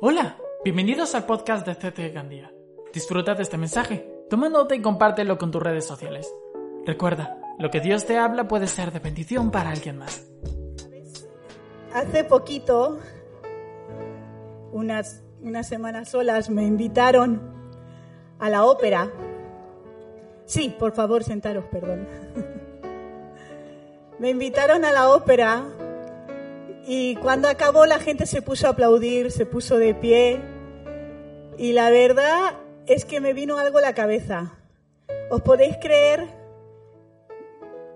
Hola, bienvenidos al podcast de CT Gandía. Disfruta de este mensaje, toma nota y compártelo con tus redes sociales. Recuerda, lo que Dios te habla puede ser de bendición para alguien más. Hace poquito, unas, unas semanas solas, me invitaron a la ópera. Sí, por favor, sentaros, perdón. me invitaron a la ópera y cuando acabó la gente se puso a aplaudir, se puso de pie. Y la verdad es que me vino algo a la cabeza. ¿Os podéis creer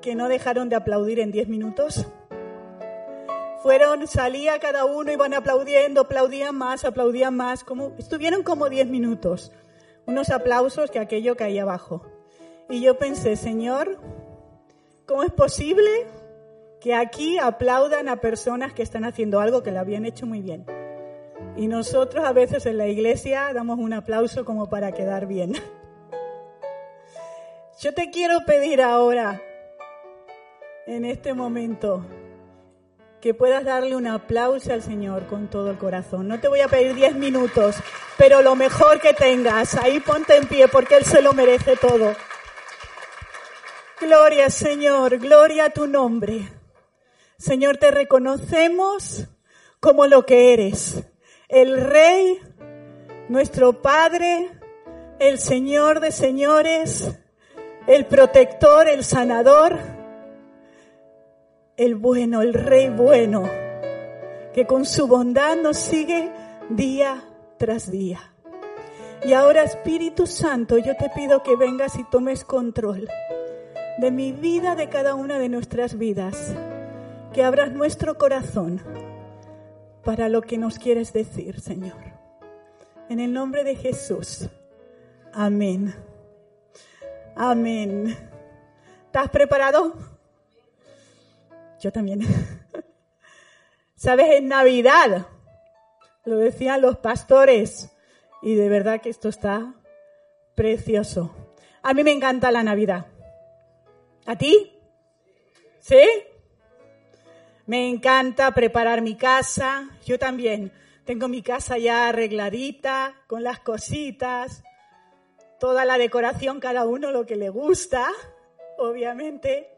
que no dejaron de aplaudir en 10 minutos? Fueron, salía cada uno, iban aplaudiendo, aplaudían más, aplaudían más. Como, estuvieron como 10 minutos. Unos aplausos que aquello caía abajo. Y yo pensé, Señor, ¿cómo es posible que aquí aplaudan a personas que están haciendo algo que lo habían hecho muy bien. Y nosotros a veces en la iglesia damos un aplauso como para quedar bien. Yo te quiero pedir ahora, en este momento, que puedas darle un aplauso al Señor con todo el corazón. No te voy a pedir diez minutos, pero lo mejor que tengas, ahí ponte en pie porque Él se lo merece todo. Gloria Señor, gloria a tu nombre. Señor, te reconocemos como lo que eres, el Rey, nuestro Padre, el Señor de señores, el protector, el sanador, el bueno, el Rey bueno, que con su bondad nos sigue día tras día. Y ahora Espíritu Santo, yo te pido que vengas y tomes control de mi vida, de cada una de nuestras vidas que abras nuestro corazón para lo que nos quieres decir, Señor. En el nombre de Jesús. Amén. Amén. ¿Estás preparado? Yo también. Sabes, en Navidad, lo decían los pastores, y de verdad que esto está precioso. A mí me encanta la Navidad. ¿A ti? ¿Sí? Me encanta preparar mi casa. Yo también tengo mi casa ya arregladita, con las cositas, toda la decoración, cada uno lo que le gusta, obviamente.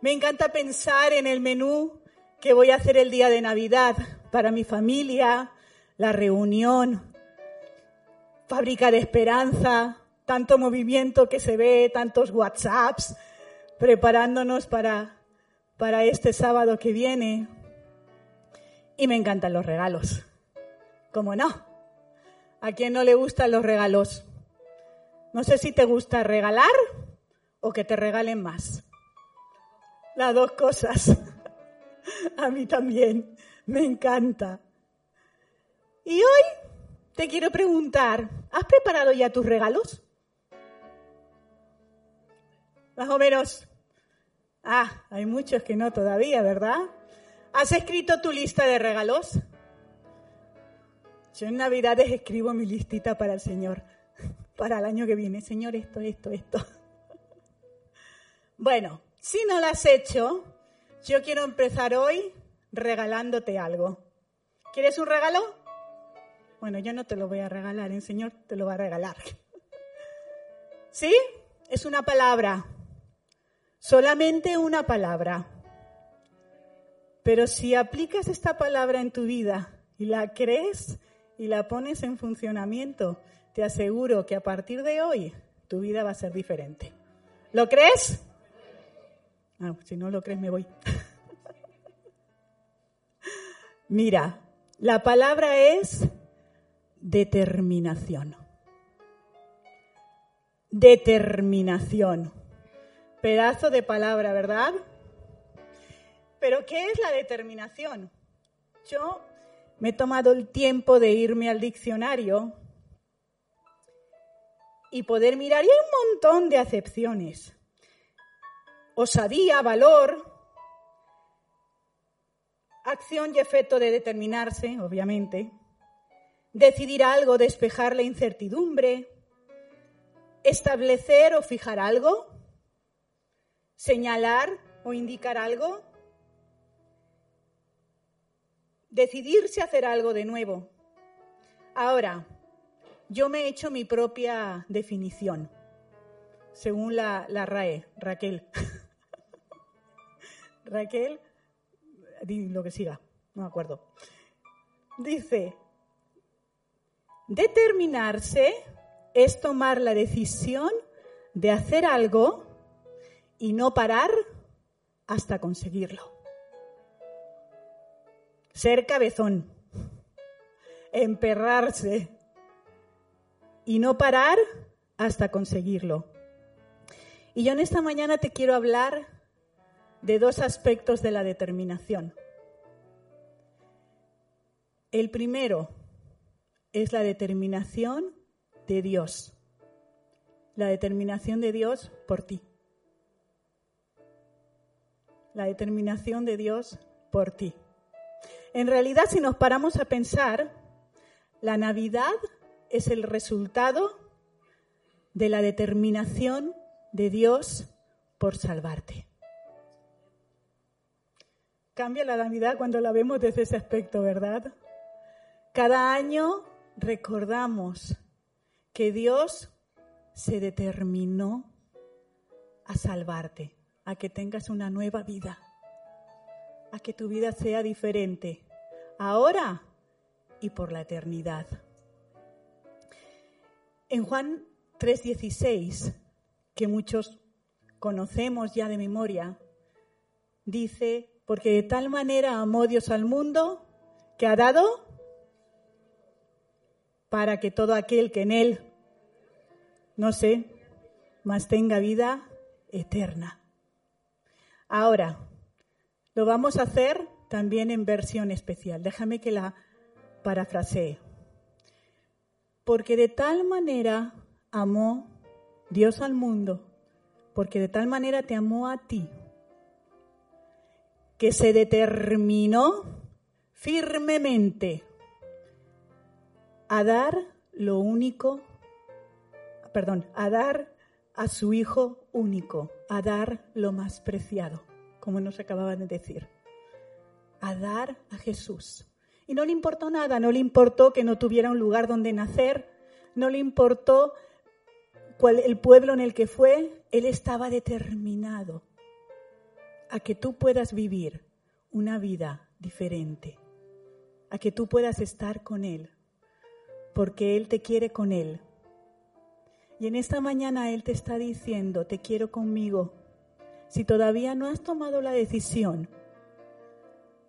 Me encanta pensar en el menú que voy a hacer el día de Navidad para mi familia, la reunión, fábrica de esperanza, tanto movimiento que se ve, tantos WhatsApps, preparándonos para para este sábado que viene. Y me encantan los regalos. ¿Cómo no? ¿A quién no le gustan los regalos? No sé si te gusta regalar o que te regalen más. Las dos cosas. A mí también. Me encanta. Y hoy te quiero preguntar, ¿has preparado ya tus regalos? Más o menos Ah, hay muchos que no todavía, ¿verdad? ¿Has escrito tu lista de regalos? Yo en Navidades escribo mi listita para el Señor, para el año que viene. Señor, esto, esto, esto. Bueno, si no lo has hecho, yo quiero empezar hoy regalándote algo. ¿Quieres un regalo? Bueno, yo no te lo voy a regalar, el Señor te lo va a regalar. ¿Sí? Es una palabra. Solamente una palabra. Pero si aplicas esta palabra en tu vida y la crees y la pones en funcionamiento, te aseguro que a partir de hoy tu vida va a ser diferente. ¿Lo crees? Ah, si no lo crees, me voy. Mira, la palabra es determinación. Determinación. Pedazo de palabra, ¿verdad? Pero ¿qué es la determinación? Yo me he tomado el tiempo de irme al diccionario y poder mirar, y hay un montón de acepciones. Osadía, valor, acción y efecto de determinarse, obviamente, decidir algo, despejar la incertidumbre, establecer o fijar algo, señalar o indicar algo, decidirse a hacer algo de nuevo. Ahora, yo me he hecho mi propia definición, según la, RAE, Raquel. Raquel, lo que siga, no me acuerdo. Dice, determinarse es tomar la decisión de hacer algo y no parar hasta conseguirlo. Ser cabezón, emperrarse, y no parar hasta conseguirlo. Y yo en esta mañana te quiero hablar de dos aspectos de la determinación. El primero es la determinación de Dios, la determinación de Dios por ti. La determinación de Dios por ti. En realidad, si nos paramos a pensar, la Navidad es el resultado de la determinación de Dios por salvarte. Cambia la Navidad cuando la vemos desde ese aspecto, ¿verdad? Cada año recordamos que Dios se determinó a salvarte, a que tengas una nueva vida, a que tu vida sea diferente, ahora y por la eternidad. En Juan 3:16, que muchos conocemos ya de memoria, dice, porque de tal manera amó Dios al mundo que ha dado para que todo aquel que en él, no sé, más tenga vida eterna. Ahora, lo vamos a hacer también en versión especial. Déjame que la parafrasee porque de tal manera amó Dios al mundo, porque de tal manera te amó a ti, que se determinó firmemente a dar lo único, perdón, a dar a su Hijo único, a dar lo más preciado, como nos acababan de decir, a dar a Jesús. Y no le importó nada, no le importó que no tuviera un lugar donde nacer, no le importó el pueblo en el que fue, él estaba determinado a que tú puedas vivir una vida diferente, a que tú puedas estar con Él, porque Él te quiere con Él. Y en esta mañana Él te está diciendo, te quiero conmigo. Si todavía no has tomado la decisión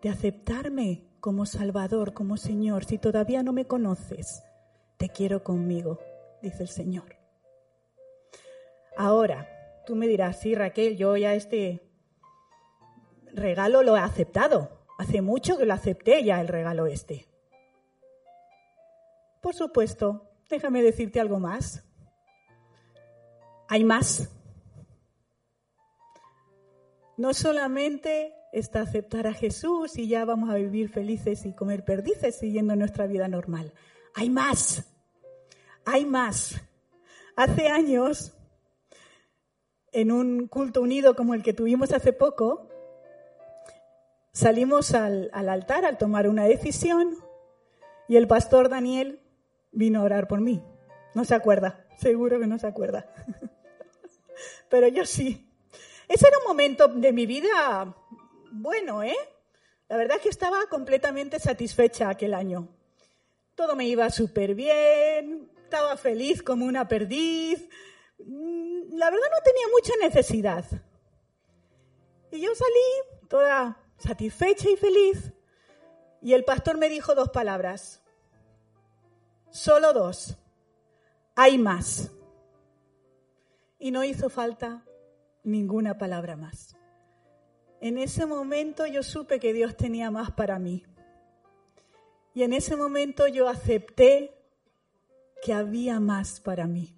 de aceptarme como Salvador, como Señor, si todavía no me conoces, te quiero conmigo, dice el Señor. Ahora, tú me dirás, sí, Raquel, yo ya este regalo lo he aceptado. Hace mucho que lo acepté ya el regalo este. Por supuesto, déjame decirte algo más. Hay más. No solamente está aceptar a Jesús y ya vamos a vivir felices y comer perdices siguiendo nuestra vida normal. Hay más, hay más. Hace años, en un culto unido como el que tuvimos hace poco, salimos al, al altar al tomar una decisión y el pastor Daniel vino a orar por mí. No se acuerda, seguro que no se acuerda. Pero yo sí. Ese era un momento de mi vida bueno, ¿eh? La verdad es que estaba completamente satisfecha aquel año. Todo me iba súper bien, estaba feliz como una perdiz. Mm, la verdad no tenía mucha necesidad. Y yo salí toda satisfecha y feliz. Y el pastor me dijo dos palabras. Solo dos. Hay más. Y no hizo falta ninguna palabra más. En ese momento yo supe que Dios tenía más para mí. Y en ese momento yo acepté que había más para mí.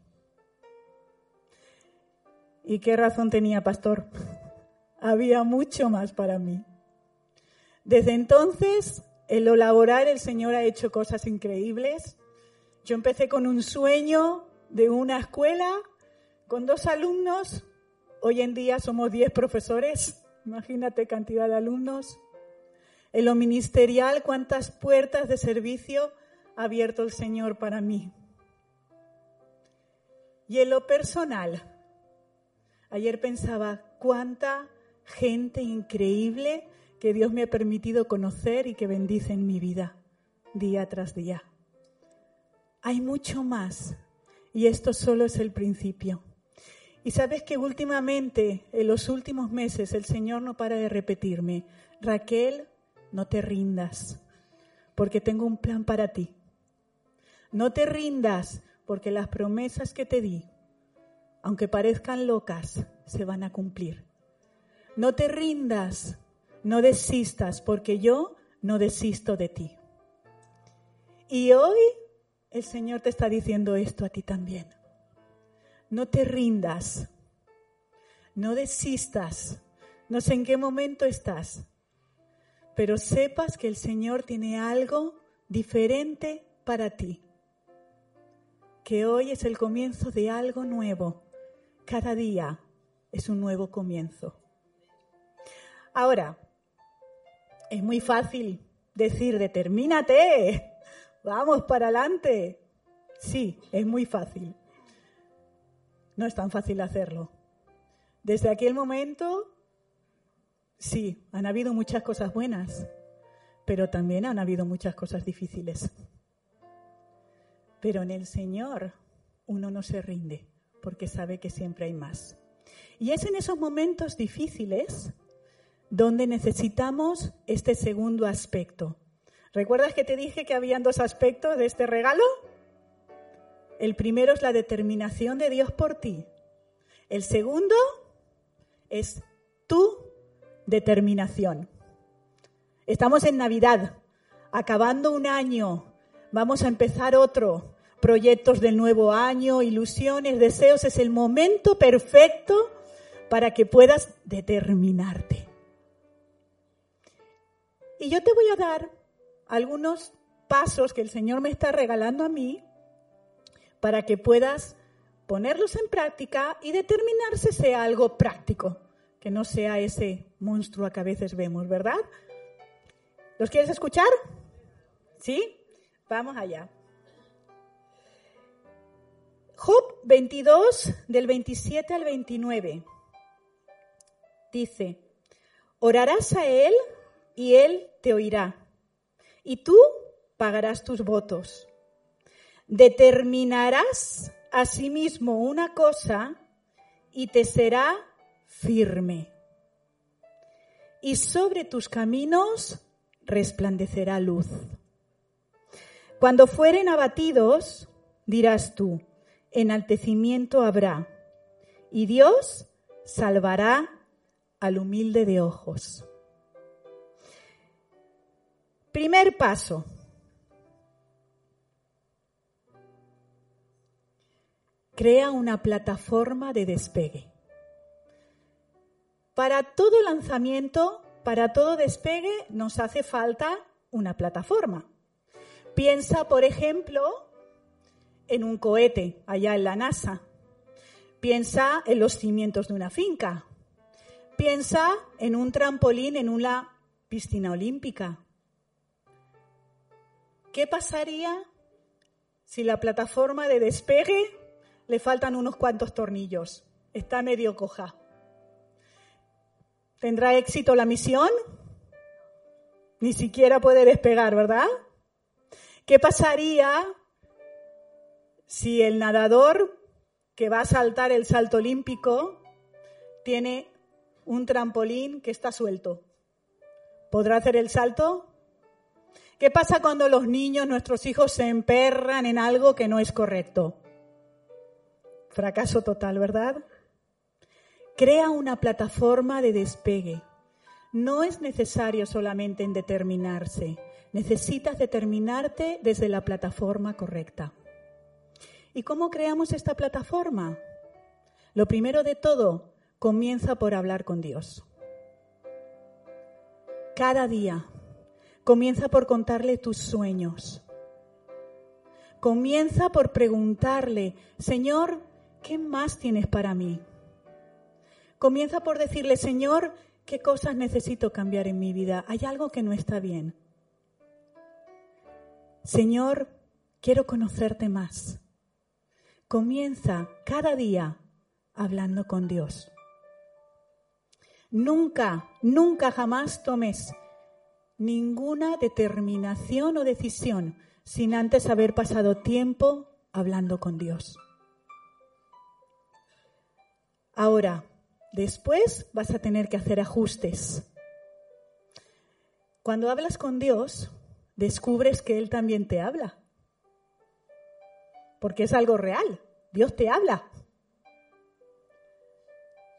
¿Y qué razón tenía, pastor? había mucho más para mí. Desde entonces, en lo laboral, el Señor ha hecho cosas increíbles. Yo empecé con un sueño de una escuela con dos alumnos. Hoy en día somos diez profesores. Imagínate cantidad de alumnos. En lo ministerial, cuántas puertas de servicio ha abierto el Señor para mí. Y en lo personal, ayer pensaba cuánta gente increíble que Dios me ha permitido conocer y que bendice en mi vida día tras día. Hay mucho más y esto solo es el principio. Y sabes que últimamente, en los últimos meses, el Señor no para de repetirme, Raquel, no te rindas, porque tengo un plan para ti. No te rindas, porque las promesas que te di, aunque parezcan locas, se van a cumplir. No te rindas, no desistas, porque yo no desisto de ti. Y hoy el Señor te está diciendo esto a ti también. No te rindas, no desistas, no sé en qué momento estás, pero sepas que el Señor tiene algo diferente para ti, que hoy es el comienzo de algo nuevo. Cada día es un nuevo comienzo. Ahora, es muy fácil decir, determínate, vamos para adelante. Sí, es muy fácil. No es tan fácil hacerlo. Desde aquel momento, sí, han habido muchas cosas buenas, pero también han habido muchas cosas difíciles. Pero en el Señor uno no se rinde porque sabe que siempre hay más. Y es en esos momentos difíciles donde necesitamos este segundo aspecto. ¿Recuerdas que te dije que habían dos aspectos de este regalo? El primero es la determinación de Dios por ti. El segundo es tu determinación. Estamos en Navidad, acabando un año, vamos a empezar otro. Proyectos del nuevo año, ilusiones, deseos, es el momento perfecto para que puedas determinarte. Y yo te voy a dar algunos pasos que el Señor me está regalando a mí para que puedas ponerlos en práctica y determinarse sea algo práctico, que no sea ese monstruo que a veces vemos, ¿verdad? ¿Los quieres escuchar? ¿Sí? Vamos allá. Job 22, del 27 al 29, dice, orarás a él y Él te oirá. Y tú pagarás tus votos. Determinarás a sí mismo una cosa y te será firme. Y sobre tus caminos resplandecerá luz. Cuando fueren abatidos, dirás tú, enaltecimiento habrá, y Dios salvará al humilde de ojos. Primer paso. Crea una plataforma de despegue. Para todo lanzamiento, para todo despegue, nos hace falta una plataforma. Piensa, por ejemplo, en un cohete allá en la NASA. Piensa en los cimientos de una finca. Piensa en un trampolín en una piscina olímpica. ¿Qué pasaría si la plataforma de despegue le faltan unos cuantos tornillos? Está medio coja. ¿Tendrá éxito la misión? Ni siquiera puede despegar, ¿verdad? ¿Qué pasaría si el nadador que va a saltar el salto olímpico tiene un trampolín que está suelto? ¿Podrá hacer el salto? ¿Qué pasa cuando los niños, nuestros hijos, se emperran en algo que no es correcto? Fracaso total, ¿verdad? Crea una plataforma de despegue. No es necesario solamente en determinarse, necesitas determinarte desde la plataforma correcta. ¿Y cómo creamos esta plataforma? Lo primero de todo, comienza por hablar con Dios. Cada día, comienza por contarle tus sueños. Comienza por preguntarle, Señor, ¿qué más tienes para mí? Comienza por decirle, Señor, ¿qué cosas necesito cambiar en mi vida? Hay algo que no está bien. Señor, quiero conocerte más. Comienza cada día hablando con Dios. Nunca, nunca jamás tomes ninguna determinación o decisión sin antes haber pasado tiempo hablando con Dios. Ahora, después vas a tener que hacer ajustes. Cuando hablas con Dios, descubres que Él también te habla. Porque es algo real. Dios te habla.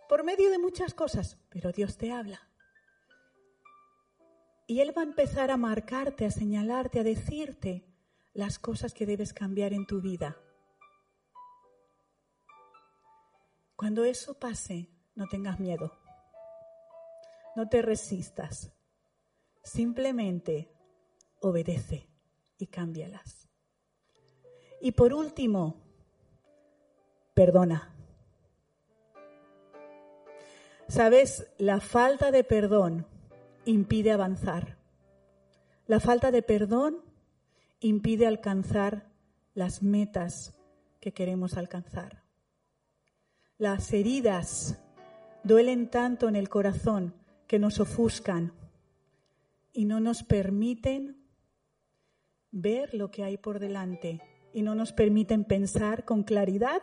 Por medio de muchas cosas, pero Dios te habla. Y Él va a empezar a marcarte, a señalarte, a decirte las cosas que debes cambiar en tu vida. Cuando eso pase, no tengas miedo. No te resistas. Simplemente obedece y cámbialas. Y por último, perdona. Sabes, la falta de perdón impide avanzar. La falta de perdón impide alcanzar las metas que queremos alcanzar. Las heridas duelen tanto en el corazón que nos ofuscan y no nos permiten ver lo que hay por delante y no nos permiten pensar con claridad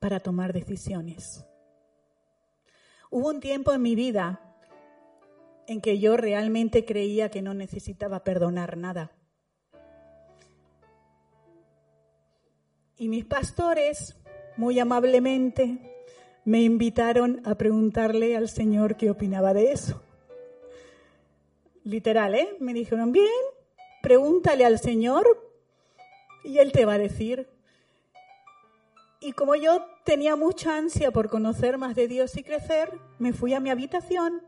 para tomar decisiones. Hubo un tiempo en mi vida en que yo realmente creía que no necesitaba perdonar nada. Y mis pastores, muy amablemente, me invitaron a preguntarle al Señor qué opinaba de eso. Literal, ¿eh? Me dijeron, bien, pregúntale al Señor y Él te va a decir. Y como yo tenía mucha ansia por conocer más de Dios y crecer, me fui a mi habitación,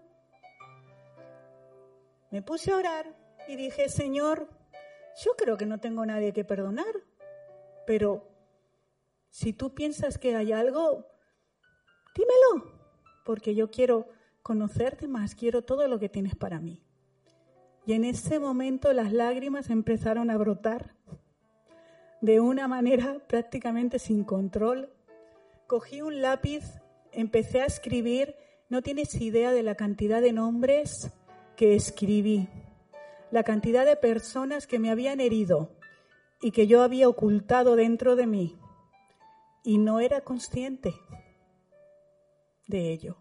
me puse a orar y dije, Señor, yo creo que no tengo nadie que perdonar, pero si tú piensas que hay algo, dímelo, porque yo quiero conocerte más, quiero todo lo que tienes para mí. Y en ese momento las lágrimas empezaron a brotar de una manera prácticamente sin control. Cogí un lápiz, empecé a escribir, no tienes idea de la cantidad de nombres que escribí, la cantidad de personas que me habían herido y que yo había ocultado dentro de mí y no era consciente de ello.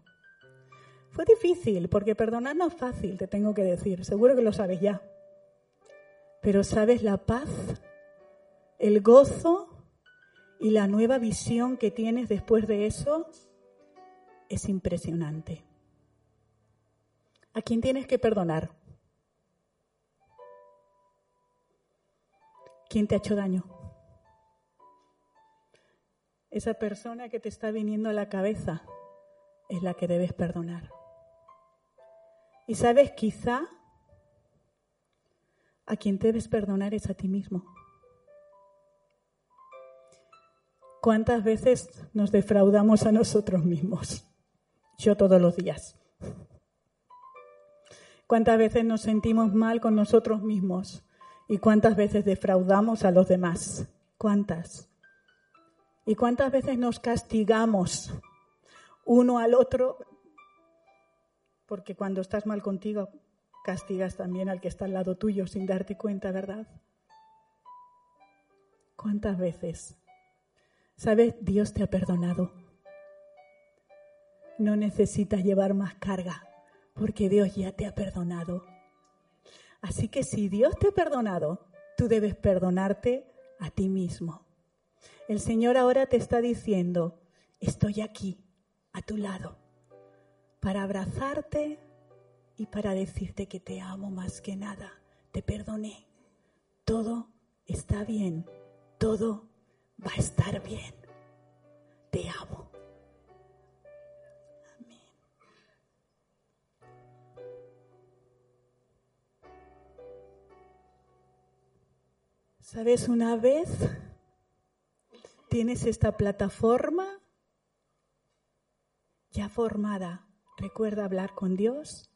Fue difícil, porque perdonar no es fácil, te tengo que decir, seguro que lo sabes ya. Pero sabes la paz, el gozo y la nueva visión que tienes después de eso es impresionante. ¿A quién tienes que perdonar? ¿Quién te ha hecho daño? Esa persona que te está viniendo a la cabeza es la que debes perdonar. Y sabes, quizá a quien debes perdonar es a ti mismo. ¿Cuántas veces nos defraudamos a nosotros mismos? Yo todos los días. ¿Cuántas veces nos sentimos mal con nosotros mismos? ¿Y cuántas veces defraudamos a los demás? ¿Cuántas? ¿Y cuántas veces nos castigamos uno al otro porque cuando estás mal contigo, castigas también al que está al lado tuyo sin darte cuenta, ¿verdad? ¿Cuántas veces? ¿Sabes? Dios te ha perdonado. No necesitas llevar más carga porque Dios ya te ha perdonado. Así que si Dios te ha perdonado, tú debes perdonarte a ti mismo. El Señor ahora te está diciendo, estoy aquí, a tu lado para abrazarte y para decirte que te amo más que nada, te perdoné. Todo está bien, todo va a estar bien. Te amo. ¿Sabes? Una vez tienes esta plataforma ya formada, recuerda hablar con Dios,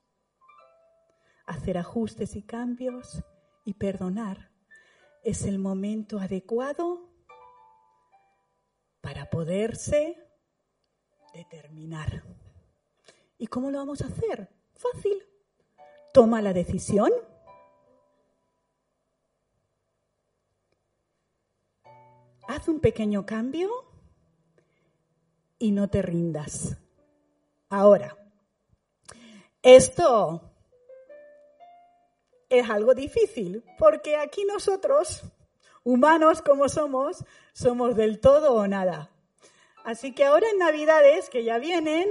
hacer ajustes y cambios y perdonar. Es el momento adecuado para poderse determinar. ¿Y cómo lo vamos a hacer? Fácil. Toma la decisión. Haz un pequeño cambio y no te rindas. Ahora, esto es algo difícil, porque aquí nosotros, humanos como somos, somos del todo o nada. Así que ahora en Navidades, que ya vienen,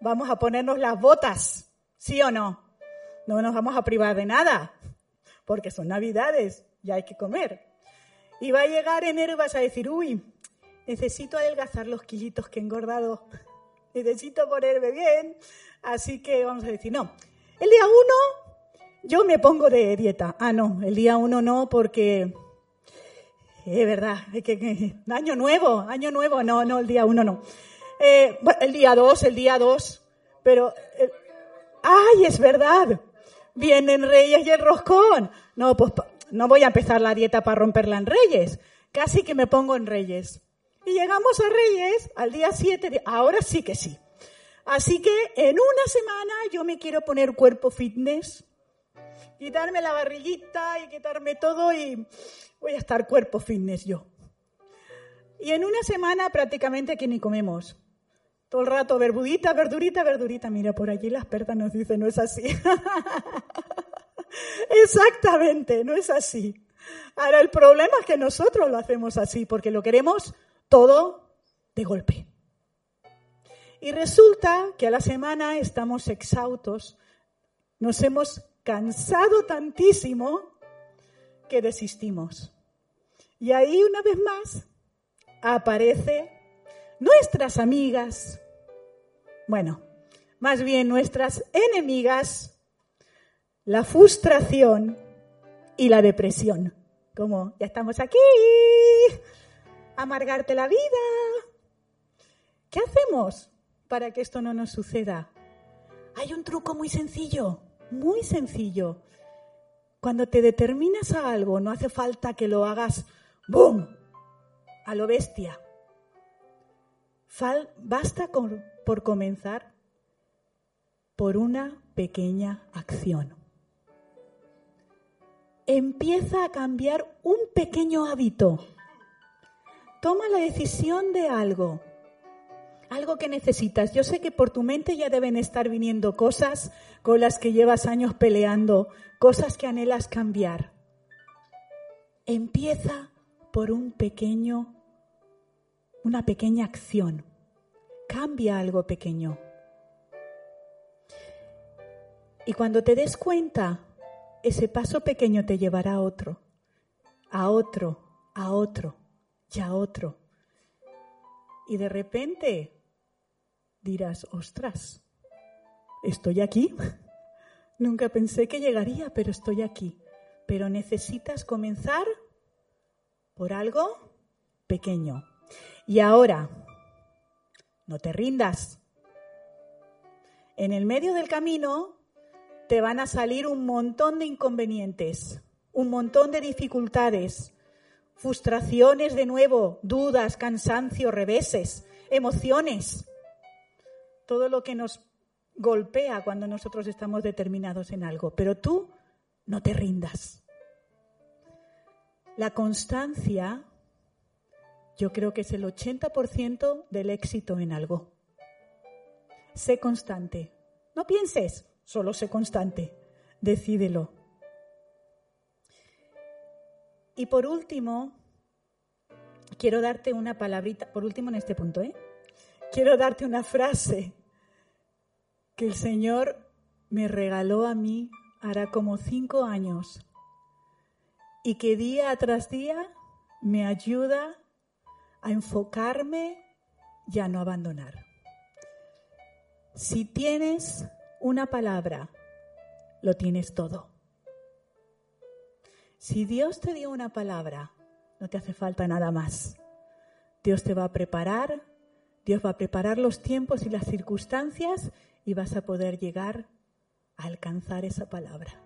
vamos a ponernos las botas, ¿sí o no? No nos vamos a privar de nada, porque son Navidades, ya hay que comer. Y va a llegar enero y vas a decir, uy, necesito adelgazar los kilitos que he engordado necesito ponerme bien, así que vamos a decir, no, el día uno yo me pongo de dieta. Ah, no, el día uno no, porque es verdad, es que, año nuevo, año nuevo, no, no, el día uno no. Eh, el día dos, el día dos, pero, eh, ay, es verdad, vienen Reyes y el roscón. No, pues no voy a empezar la dieta para romperla en Reyes, casi que me pongo en Reyes. Y llegamos a Reyes al día 7, ahora sí que sí. Así que en una semana yo me quiero poner cuerpo fitness, quitarme la barriguita y quitarme todo y voy a estar cuerpo fitness yo. Y en una semana prácticamente que ni comemos. Todo el rato verdurita, verdurita, verdurita. Mira, por allí la experta nos dice, no es así. Exactamente, no es así. Ahora, el problema es que nosotros lo hacemos así, porque lo queremos todo de golpe. Y resulta que a la semana estamos exhaustos, nos hemos cansado tantísimo que desistimos. Y ahí una vez más aparece nuestras amigas, bueno, más bien nuestras enemigas, la frustración y la depresión. Como, ya estamos aquí, amargarte la vida. ¿Qué hacemos para que esto no nos suceda? Hay un truco muy sencillo, muy sencillo. Cuando te determinas a algo, no hace falta que lo hagas ¡boom! a lo bestia. basta por comenzar por una pequeña acción. Empieza a cambiar un pequeño hábito toma la decisión de algo, algo que necesitas. Yo sé que por tu mente ya deben estar viniendo cosas con las que llevas años peleando, cosas que anhelas cambiar. Empieza por un pequeño, una pequeña acción. Cambia algo pequeño. Y cuando te des cuenta, ese paso pequeño te llevará a otro, a otro, a otro ya otro. Y de repente dirás, ostras, estoy aquí. Nunca pensé que llegaría, pero estoy aquí. Pero necesitas comenzar por algo pequeño. Y ahora, no te rindas. En el medio del camino te van a salir un montón de inconvenientes, un montón de dificultades, frustraciones de nuevo, dudas, cansancio, reveses, emociones, todo lo que nos golpea cuando nosotros estamos determinados en algo. Pero tú no te rindas. La constancia, yo creo que es el 80% del éxito en algo. Sé constante. No pienses, solo sé constante. Decídelo. Y por último, quiero darte una palabrita, por último en este punto, ¿eh? Quiero darte una frase que el Señor me regaló a mí hará como cinco años. y que día tras día me ayuda a enfocarme y a no abandonar. Si tienes una palabra, lo tienes todo. Si Dios te dio una palabra, no te hace falta nada más. Dios te va a preparar, Dios va a preparar los tiempos y las circunstancias y vas a poder llegar a alcanzar esa palabra.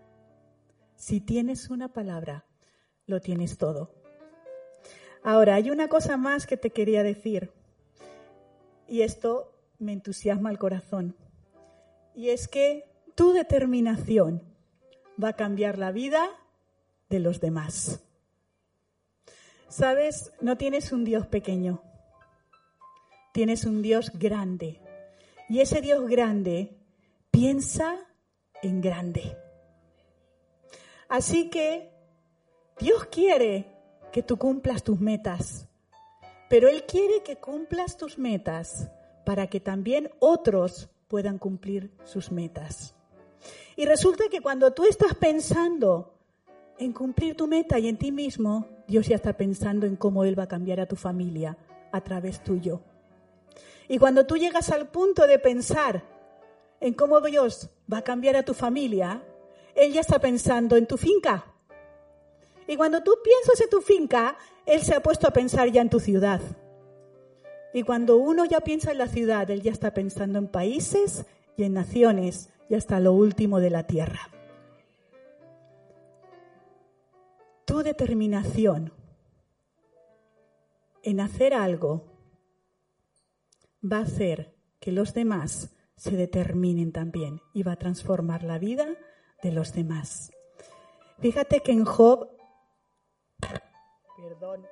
Si tienes una palabra, lo tienes todo. Ahora, hay una cosa más que te quería decir, y esto me entusiasma el corazón, y es que tu determinación va a cambiar la vida de los demás. Sabes, no tienes un Dios pequeño, tienes un Dios grande, y ese Dios grande piensa en grande. Así que Dios quiere que tú cumplas tus metas, pero Él quiere que cumplas tus metas para que también otros puedan cumplir sus metas. Y resulta que cuando tú estás pensando en cumplir tu meta y en ti mismo, Dios ya está pensando en cómo Él va a cambiar a tu familia a través tuyo. Y cuando tú llegas al punto de pensar en cómo Dios va a cambiar a tu familia, Él ya está pensando en tu finca. Y cuando tú piensas en tu finca, Él se ha puesto a pensar ya en tu ciudad. Y cuando uno ya piensa en la ciudad, Él ya está pensando en países y en naciones y hasta lo último de la tierra. Tu determinación en hacer algo va a hacer que los demás se determinen también y va a transformar la vida de los demás. Fíjate que en Job, perdón,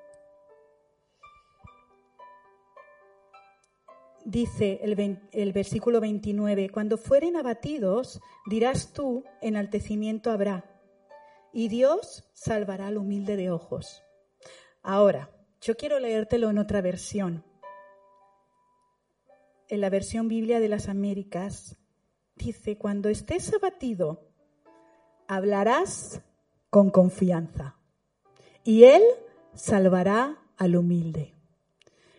dice el, el, versículo 29, cuando fueren abatidos, dirás tú, enaltecimiento habrá, y Dios salvará al humilde de ojos. Ahora, yo quiero leértelo en otra versión. En la versión Biblia de las Américas dice, cuando estés abatido, hablarás con confianza, y Él salvará al humilde.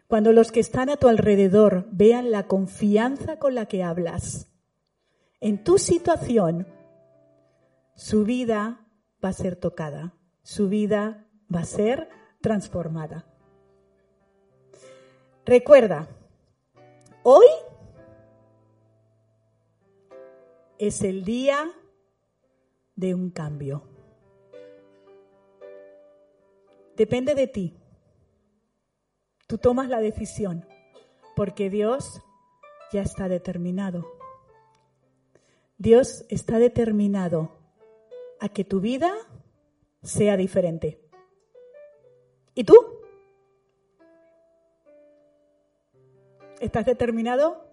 Cuando los que están a tu alrededor vean la confianza con la que hablas en tu situación, su vida va a ser tocada, su vida va a ser transformada. Recuerda, hoy es el día de un cambio. Depende de ti. Tú tomas la decisión porque Dios ya está determinado. Dios está determinado a que tu vida sea diferente. ¿Y tú? ¿Estás determinado?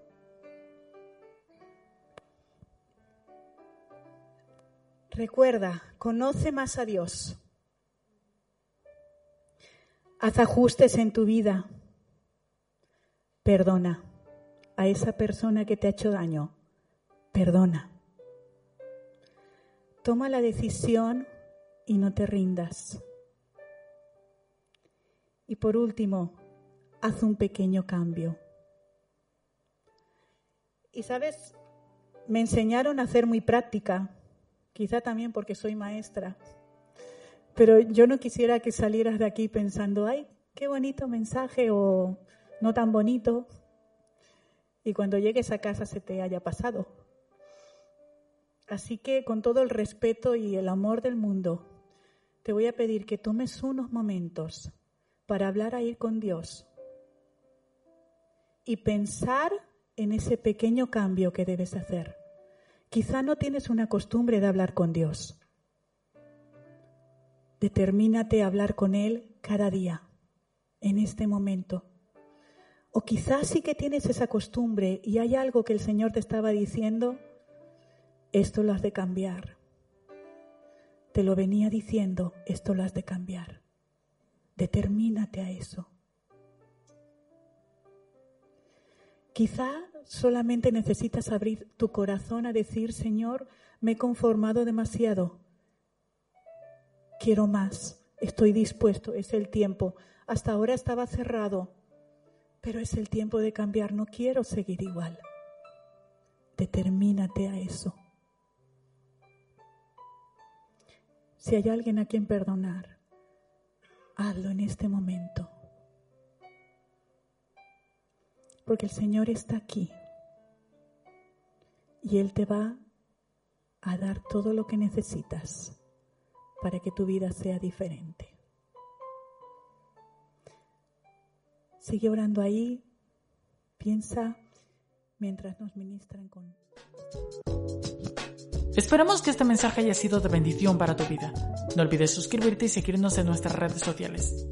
Recuerda, conoce más a Dios. Haz ajustes en tu vida. Perdona a esa persona que te ha hecho daño. Perdona. Toma la decisión y no te rindas. Y por último, haz un pequeño cambio. Y sabes, me enseñaron a hacer muy práctica, quizá también porque soy maestra. Pero yo no quisiera que salieras de aquí pensando, ay, qué bonito mensaje o no tan bonito. Y cuando llegues a casa se te haya pasado. Así que con todo el respeto y el amor del mundo, te voy a pedir que tomes unos momentos para hablar ahí con Dios y pensar en ese pequeño cambio que debes hacer. Quizá no tienes una costumbre de hablar con Dios. Determínate a hablar con Él cada día, en este momento. O quizás sí que tienes esa costumbre y hay algo que el Señor te estaba diciendo, esto lo has de cambiar. Te lo venía diciendo, esto lo has de cambiar. Determínate a eso. Quizá solamente necesitas abrir tu corazón a decir, Señor, me he conformado demasiado quiero más, Estoy dispuesto, es el tiempo. Hasta ahora estaba cerrado, pero es el tiempo de cambiar. No quiero seguir igual. Determínate a eso. Si hay alguien a quien perdonar, hazlo en este momento. Porque el Señor está aquí y Él te va a dar todo lo que necesitas para que tu vida sea diferente. Sigue orando ahí, piensa mientras nos ministran con... Esperamos que este mensaje haya sido de bendición para tu vida. No olvides suscribirte y seguirnos en nuestras redes sociales.